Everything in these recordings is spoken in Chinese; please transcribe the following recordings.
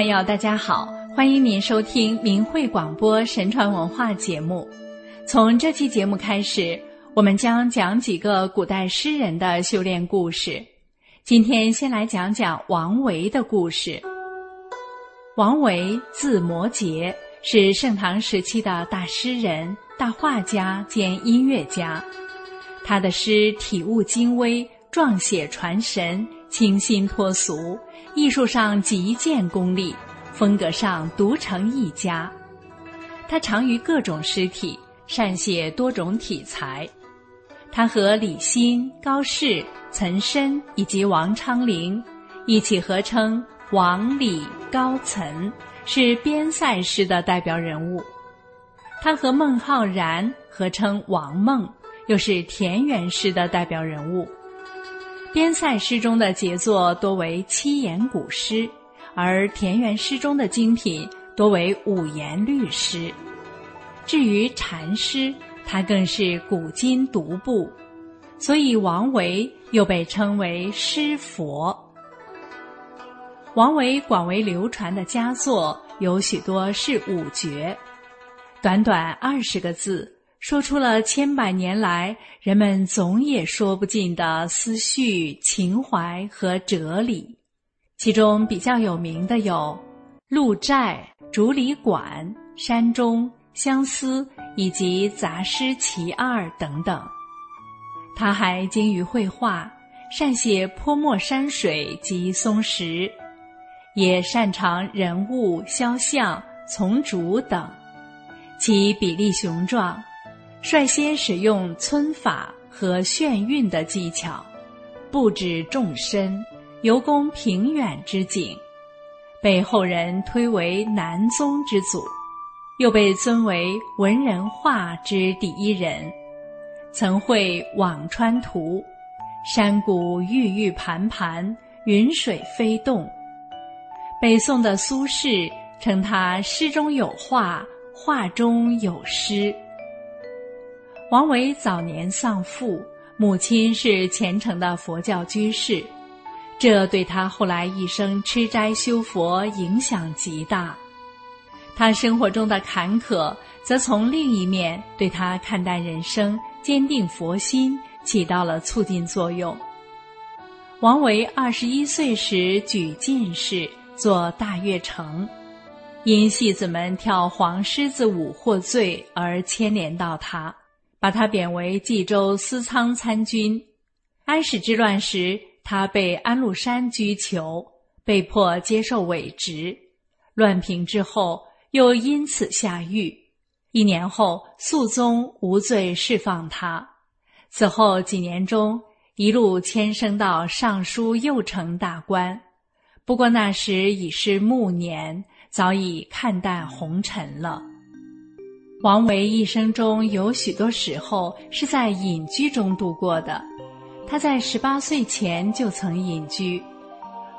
朋友，大家好，欢迎您收听明慧广播神传文化节目。从这期节目开始，我们将讲几个古代诗人的修炼故事。今天先来讲讲王维的故事。王维字摩诘，是盛唐时期的大诗人、大画家兼音乐家。他的诗体悟精微，状写传神。清新脱俗，艺术上极见功力，风格上独成一家。他长于各种诗体，善写多种体裁。他和李欣、高适、岑参以及王昌龄一起合称王李高岑，是边塞诗的代表人物。他和孟浩然合称王孟，又是田园诗的代表人物。边塞诗中的杰作多为七言古诗，而田园诗中的精品多为五言律诗。至于禅诗，它更是古今独步，所以王维又被称为诗佛。王维广为流传的佳作有许多是五绝，短短二十个字。说出了千百年来人们总也说不尽的思绪、情怀和哲理，其中比较有名的有《鹿柴》《竹里馆》《山中》《相思》以及《杂诗其二》等等。他还精于绘画，善写泼墨山水及松石，也擅长人物肖像、丛竹等，其笔力雄壮。率先使用皴法和眩晕的技巧，布置众深，尤工平远之景，被后人推为南宗之祖，又被尊为文人画之第一人。曾绘《辋川图》，山谷郁郁盘盘，云水飞动。北宋的苏轼称他诗中有画，画中有诗。王维早年丧父，母亲是虔诚的佛教居士，这对他后来一生吃斋修佛影响极大。他生活中的坎坷，则从另一面对他看待人生、坚定佛心起到了促进作用。王维二十一岁时举进士，做大乐丞，因戏子们跳黄狮子舞获罪而牵连到他。把他贬为冀州司仓参军。安史之乱时，他被安禄山拘囚，被迫接受伪职。乱平之后，又因此下狱。一年后，肃宗无罪释放他。此后几年中，一路迁升到尚书右丞大官。不过那时已是暮年，早已看淡红尘了。王维一生中有许多时候是在隐居中度过的。他在十八岁前就曾隐居，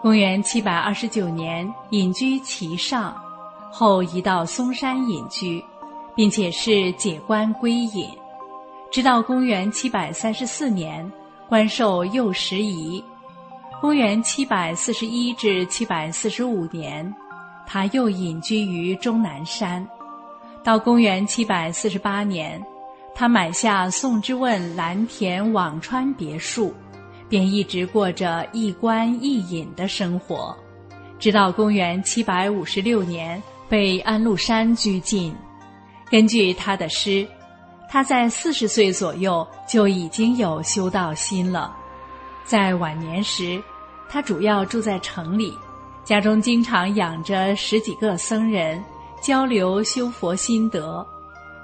公元七百二十九年隐居岐上，后移到嵩山隐居，并且是解官归隐，直到公元七百三十四年官授右拾遗。公元七百四十一至七百四十五年，他又隐居于终南山。到公元七百四十八年，他买下宋之问蓝田辋川别墅，便一直过着一官一隐的生活，直到公元七百五十六年被安禄山拘禁。根据他的诗，他在四十岁左右就已经有修道心了。在晚年时，他主要住在城里，家中经常养着十几个僧人。交流修佛心得，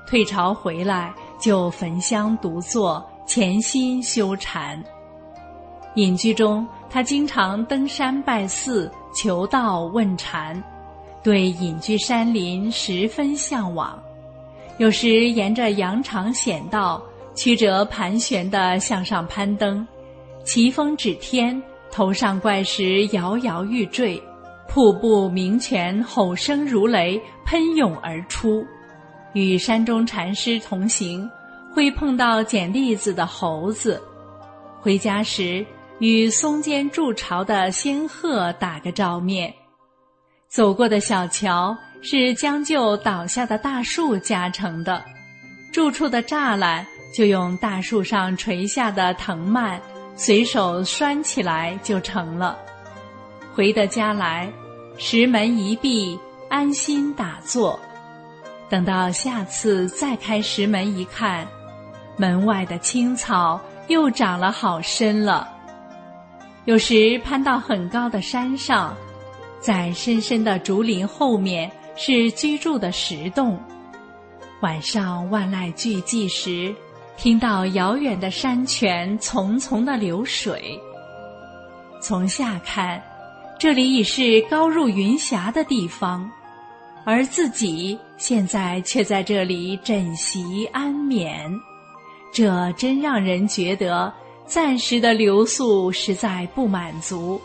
退朝回来就焚香独坐，潜心修禅。隐居中，他经常登山拜寺，求道问禅，对隐居山林十分向往。有时沿着羊肠险道，曲折盘旋地向上攀登，奇峰指天，头上怪石摇摇欲坠。瀑布鸣泉，吼声如雷，喷涌而出。与山中禅师同行，会碰到捡栗子的猴子；回家时，与松间筑巢的仙鹤打个照面。走过的小桥是将就倒下的大树加成的，住处的栅栏就用大树上垂下的藤蔓随手拴起来就成了。回得家来，石门一闭，安心打坐。等到下次再开石门一看，门外的青草又长了好深了。有时攀到很高的山上，在深深的竹林后面是居住的石洞。晚上万籁俱寂时，听到遥远的山泉淙淙的流水。从下看，这里已是高入云霞的地方。而自己现在却在这里枕席安眠，这真让人觉得暂时的留宿实在不满足，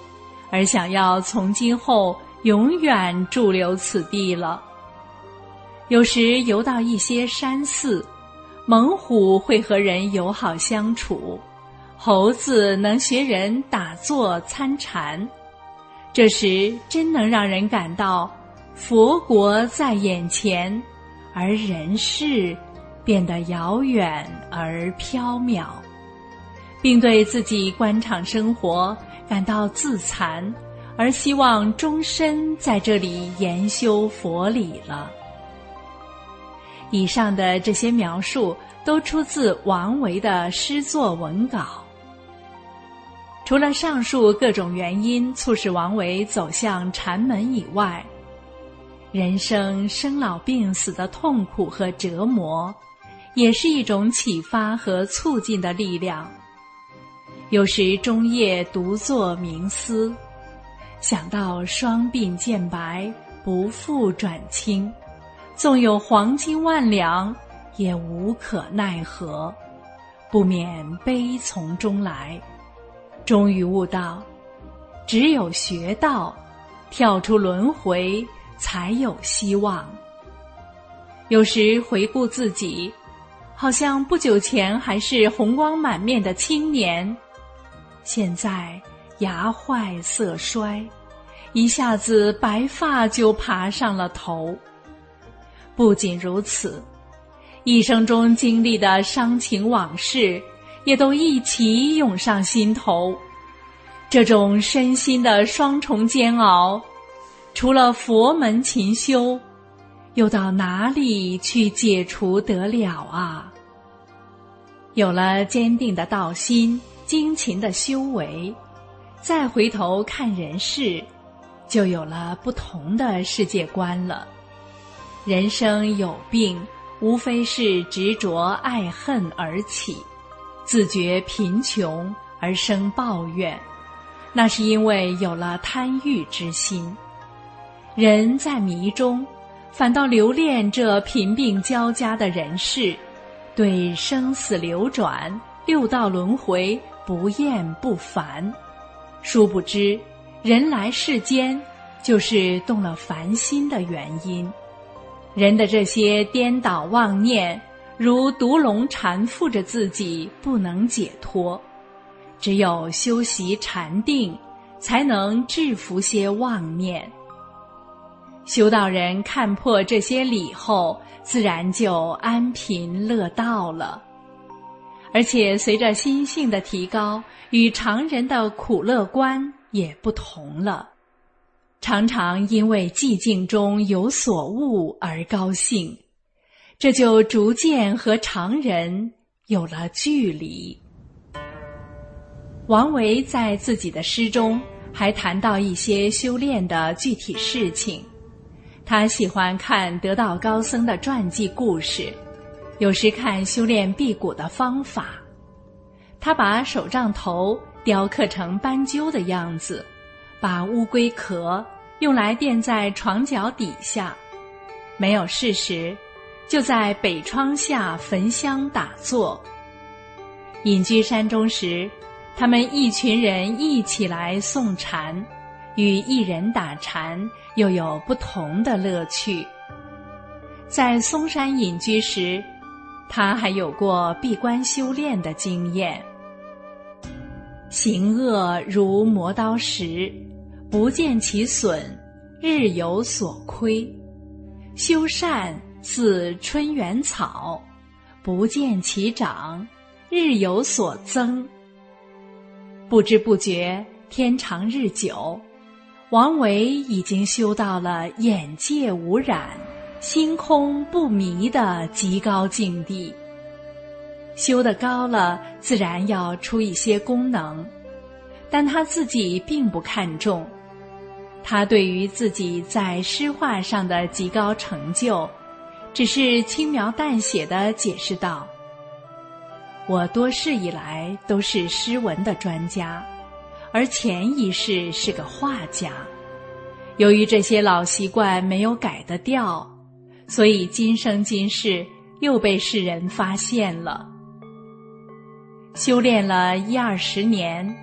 而想要从今后永远驻留此地了。有时游到一些山寺，猛虎会和人友好相处，猴子能学人打坐参禅，这时真能让人感到。佛国在眼前，而人世变得遥远而缥缈，并对自己官场生活感到自惭，而希望终身在这里研修佛理了。以上的这些描述都出自王维的诗作文稿。除了上述各种原因促使王维走向禅门以外，人生生老病死的痛苦和折磨，也是一种启发和促进的力量。有时终夜独坐冥思，想到双鬓渐白不复转青，纵有黄金万两，也无可奈何，不免悲从中来。终于悟到，只有学道，跳出轮回。才有希望。有时回顾自己，好像不久前还是红光满面的青年，现在牙坏色衰，一下子白发就爬上了头。不仅如此，一生中经历的伤情往事，也都一起涌上心头。这种身心的双重煎熬。除了佛门勤修，又到哪里去解除得了啊？有了坚定的道心、精勤的修为，再回头看人世，就有了不同的世界观了。人生有病，无非是执着爱恨而起，自觉贫穷而生抱怨，那是因为有了贪欲之心。人在迷中，反倒留恋这贫病交加的人世，对生死流转、六道轮回不厌不烦。殊不知，人来世间就是动了凡心的原因。人的这些颠倒妄念，如毒龙缠缚着自己，不能解脱。只有修习禅定，才能制服些妄念。修道人看破这些理后，自然就安贫乐道了。而且随着心性的提高，与常人的苦乐观也不同了。常常因为寂静中有所悟而高兴，这就逐渐和常人有了距离。王维在自己的诗中还谈到一些修炼的具体事情。他喜欢看得道高僧的传记故事，有时看修炼辟谷的方法。他把手杖头雕刻成斑鸠的样子，把乌龟壳用来垫在床脚底下。没有事时，就在北窗下焚香打坐。隐居山中时，他们一群人一起来诵禅。与一人打禅又有不同的乐趣。在嵩山隐居时，他还有过闭关修炼的经验。行恶如磨刀石，不见其损；日有所亏；修善似春园草，不见其长，日有所增。不知不觉，天长日久，王维已经修到了眼界无染、心空不迷的极高境地。修得高了，自然要出一些功能，但他自己并不看重。他对于自己在诗画上的极高成就，只是轻描淡写的解释道：“我多世以来都是诗文的专家，而前一世是个画家。由于这些老习惯没有改得掉，所以今生今世又被世人发现了。”修炼了一二十年，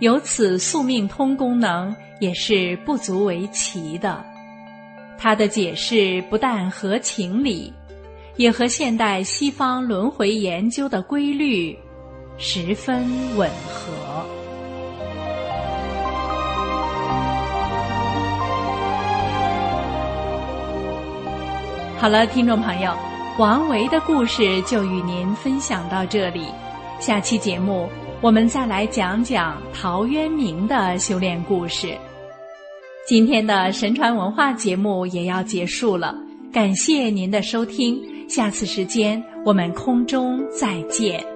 有此宿命通功能也是不足为奇的。他的解释不但合情理，也和现代西方轮回研究的规律十分吻合。好了，听众朋友，王维的故事就与您分享到这里。下期节目，我们再来讲讲陶渊明的修炼故事。今天的神传文化节目也要结束了，感谢您的收听，下次时间我们空中再见。